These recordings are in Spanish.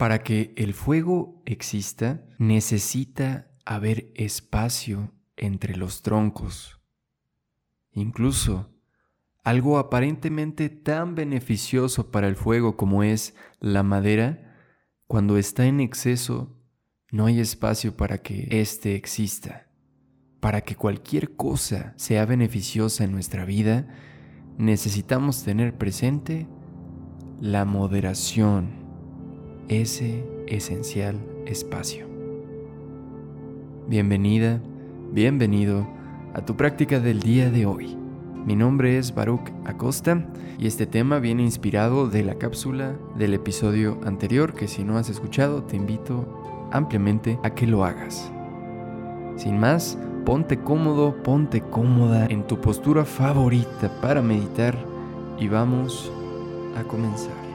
Para que el fuego exista, necesita haber espacio entre los troncos. Incluso algo aparentemente tan beneficioso para el fuego como es la madera, cuando está en exceso, no hay espacio para que éste exista. Para que cualquier cosa sea beneficiosa en nuestra vida, necesitamos tener presente la moderación, ese esencial espacio. Bienvenida, bienvenido a tu práctica del día de hoy. Mi nombre es Baruch Acosta y este tema viene inspirado de la cápsula del episodio anterior que si no has escuchado te invito ampliamente a que lo hagas. Sin más, ponte cómodo, ponte cómoda en tu postura favorita para meditar y vamos a comenzar.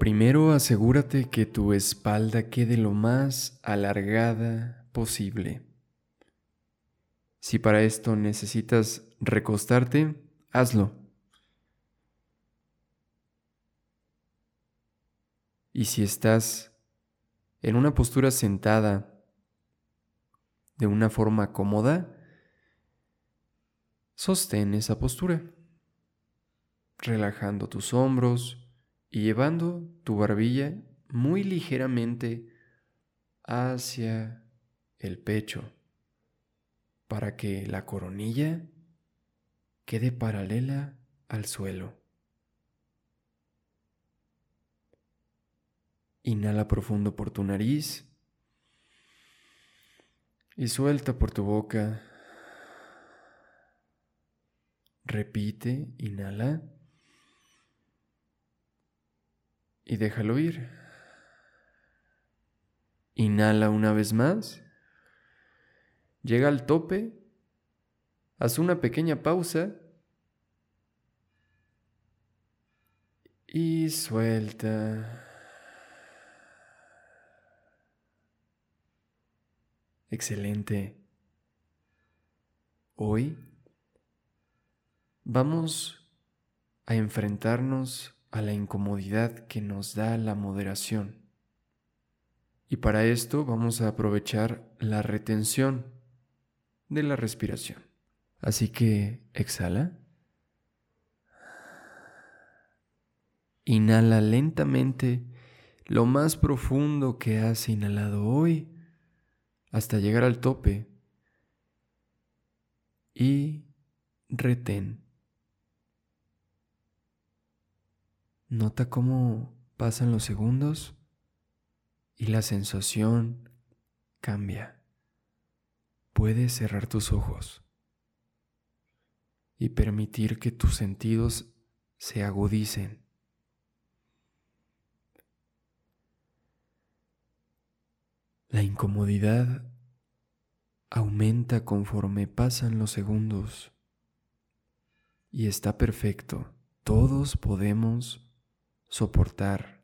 Primero asegúrate que tu espalda quede lo más alargada posible. Si para esto necesitas recostarte, hazlo. Y si estás en una postura sentada de una forma cómoda, sostén esa postura, relajando tus hombros y llevando tu barbilla muy ligeramente hacia el pecho para que la coronilla quede paralela al suelo. Inhala profundo por tu nariz y suelta por tu boca. Repite, inhala y déjalo ir. Inhala una vez más. Llega al tope. Haz una pequeña pausa. Y suelta. Excelente. Hoy vamos a enfrentarnos a la incomodidad que nos da la moderación. Y para esto vamos a aprovechar la retención de la respiración. Así que exhala. Inhala lentamente lo más profundo que has inhalado hoy hasta llegar al tope y retén. Nota cómo pasan los segundos y la sensación cambia. Puedes cerrar tus ojos y permitir que tus sentidos se agudicen. La incomodidad aumenta conforme pasan los segundos y está perfecto. Todos podemos soportar.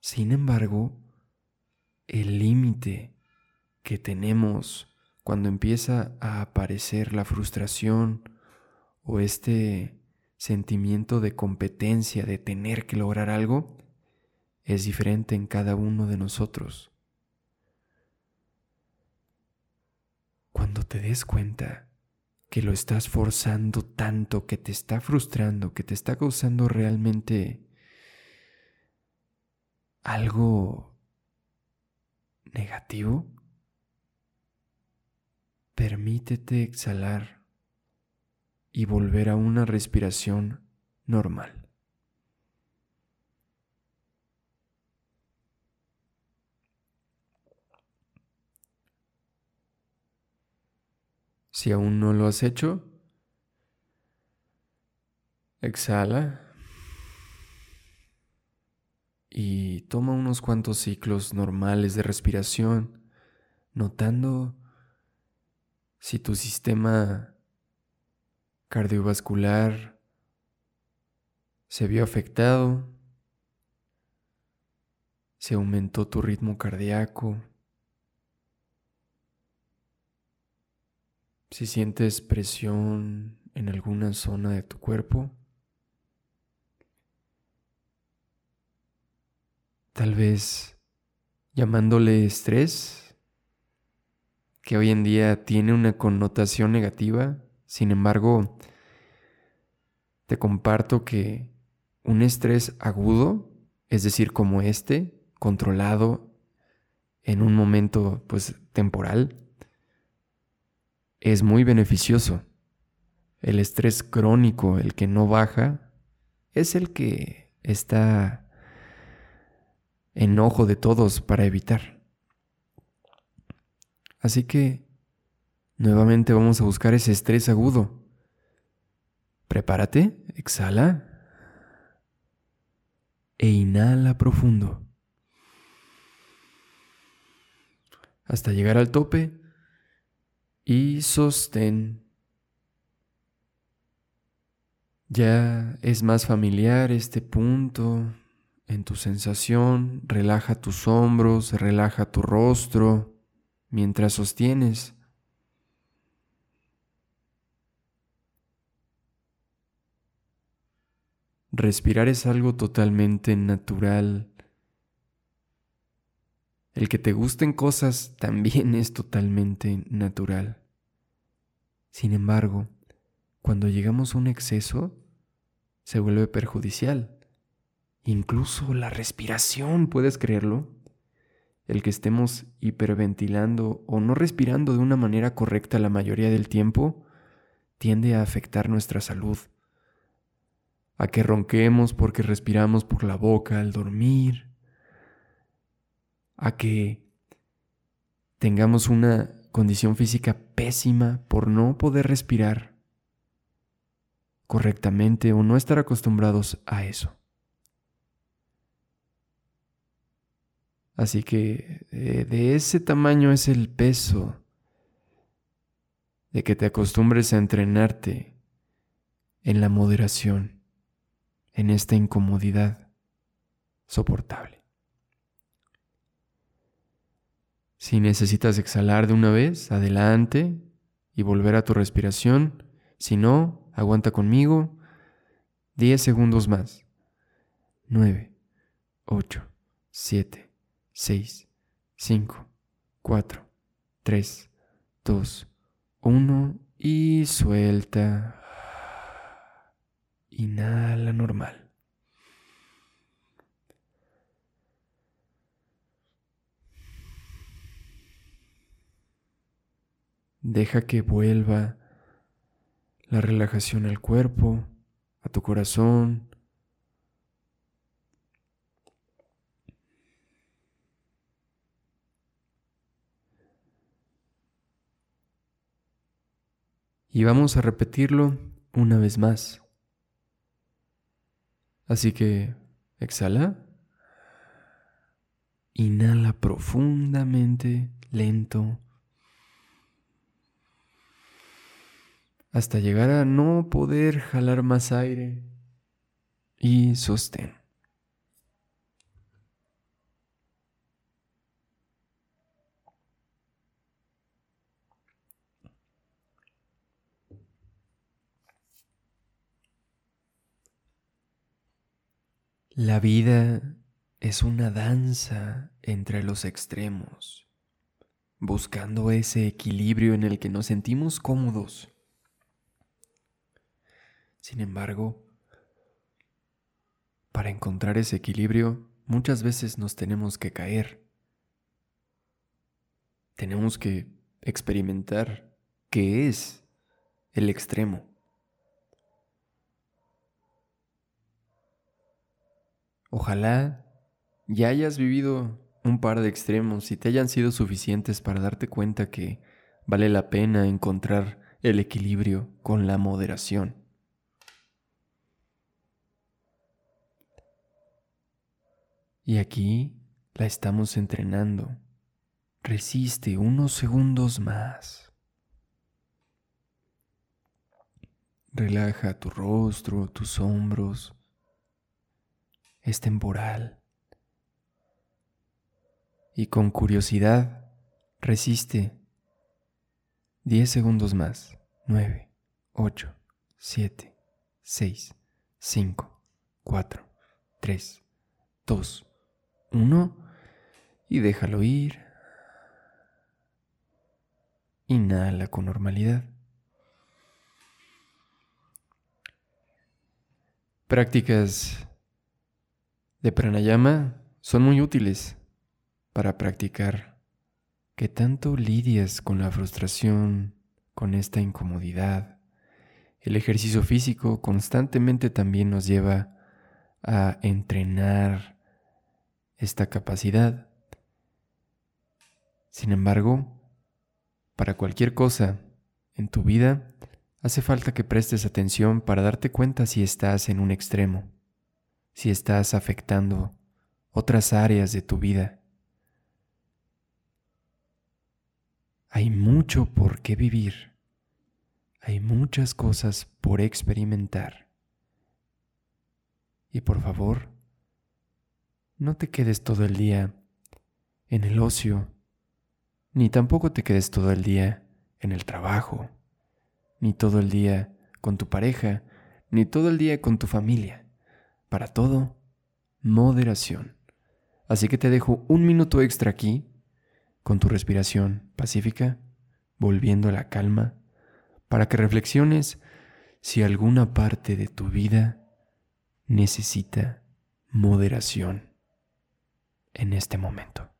Sin embargo, el límite que tenemos cuando empieza a aparecer la frustración o este sentimiento de competencia, de tener que lograr algo, es diferente en cada uno de nosotros. Cuando te des cuenta que lo estás forzando tanto, que te está frustrando, que te está causando realmente algo negativo, permítete exhalar y volver a una respiración normal. Si aún no lo has hecho, exhala y toma unos cuantos ciclos normales de respiración, notando si tu sistema cardiovascular se vio afectado, si aumentó tu ritmo cardíaco, si sientes presión en alguna zona de tu cuerpo. Tal vez llamándole estrés, que hoy en día tiene una connotación negativa. Sin embargo, te comparto que un estrés agudo, es decir, como este, controlado en un momento pues temporal, es muy beneficioso. El estrés crónico, el que no baja, es el que está en ojo de todos para evitar. Así que nuevamente vamos a buscar ese estrés agudo. Prepárate, exhala e inhala profundo. Hasta llegar al tope y sostén. Ya es más familiar este punto en tu sensación. Relaja tus hombros, relaja tu rostro mientras sostienes. Respirar es algo totalmente natural. El que te gusten cosas también es totalmente natural. Sin embargo, cuando llegamos a un exceso, se vuelve perjudicial. Incluso la respiración, ¿puedes creerlo? El que estemos hiperventilando o no respirando de una manera correcta la mayoría del tiempo tiende a afectar nuestra salud a que ronquemos porque respiramos por la boca al dormir, a que tengamos una condición física pésima por no poder respirar correctamente o no estar acostumbrados a eso. Así que de ese tamaño es el peso de que te acostumbres a entrenarte en la moderación en esta incomodidad soportable. Si necesitas exhalar de una vez, adelante y volver a tu respiración. Si no, aguanta conmigo 10 segundos más. 9, 8, 7, 6, 5, 4, 3, 2, 1 y suelta. Inhala normal. Deja que vuelva la relajación al cuerpo, a tu corazón. Y vamos a repetirlo una vez más. Así que exhala. Inhala profundamente, lento. Hasta llegar a no poder jalar más aire. Y sostén. La vida es una danza entre los extremos, buscando ese equilibrio en el que nos sentimos cómodos. Sin embargo, para encontrar ese equilibrio, muchas veces nos tenemos que caer. Tenemos que experimentar qué es el extremo. Ojalá ya hayas vivido un par de extremos y te hayan sido suficientes para darte cuenta que vale la pena encontrar el equilibrio con la moderación. Y aquí la estamos entrenando. Resiste unos segundos más. Relaja tu rostro, tus hombros, es temporal. Y con curiosidad, resiste 10 segundos más. 9, 8, 7, 6, 5, 4, 3, 2, 1 y déjalo ir. Inhala con normalidad. Prácticas de pranayama son muy útiles para practicar que tanto lidias con la frustración, con esta incomodidad. El ejercicio físico constantemente también nos lleva a entrenar esta capacidad. Sin embargo, para cualquier cosa en tu vida, hace falta que prestes atención para darte cuenta si estás en un extremo si estás afectando otras áreas de tu vida. Hay mucho por qué vivir. Hay muchas cosas por experimentar. Y por favor, no te quedes todo el día en el ocio, ni tampoco te quedes todo el día en el trabajo, ni todo el día con tu pareja, ni todo el día con tu familia. Para todo, moderación. Así que te dejo un minuto extra aquí, con tu respiración pacífica, volviendo a la calma, para que reflexiones si alguna parte de tu vida necesita moderación en este momento.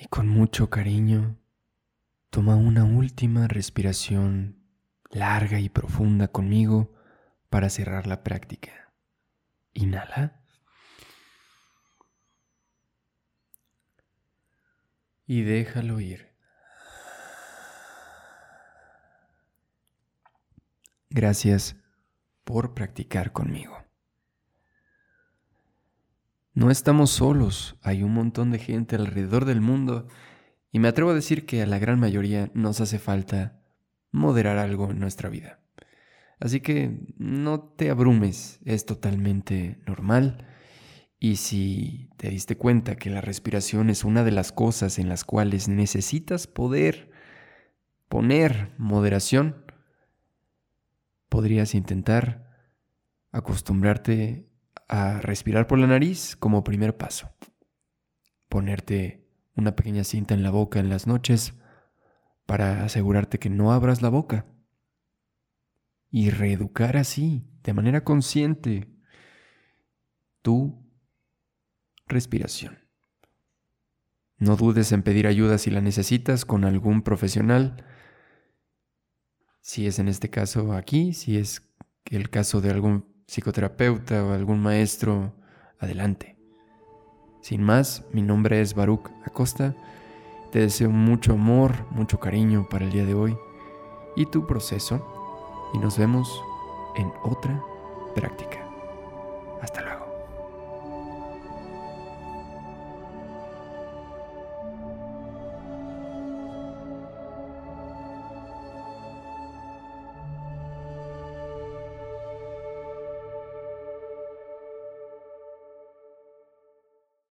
Y con mucho cariño toma una última respiración larga y profunda conmigo para cerrar la práctica. Inhala. Y déjalo ir. Gracias por practicar conmigo. No estamos solos, hay un montón de gente alrededor del mundo y me atrevo a decir que a la gran mayoría nos hace falta moderar algo en nuestra vida. Así que no te abrumes, es totalmente normal. Y si te diste cuenta que la respiración es una de las cosas en las cuales necesitas poder poner moderación, podrías intentar acostumbrarte a respirar por la nariz como primer paso. Ponerte una pequeña cinta en la boca en las noches para asegurarte que no abras la boca. Y reeducar así, de manera consciente, tu respiración. No dudes en pedir ayuda si la necesitas con algún profesional. Si es en este caso aquí, si es el caso de algún psicoterapeuta o algún maestro, adelante. Sin más, mi nombre es Baruch Acosta. Te deseo mucho amor, mucho cariño para el día de hoy y tu proceso. Y nos vemos en otra práctica. Hasta luego.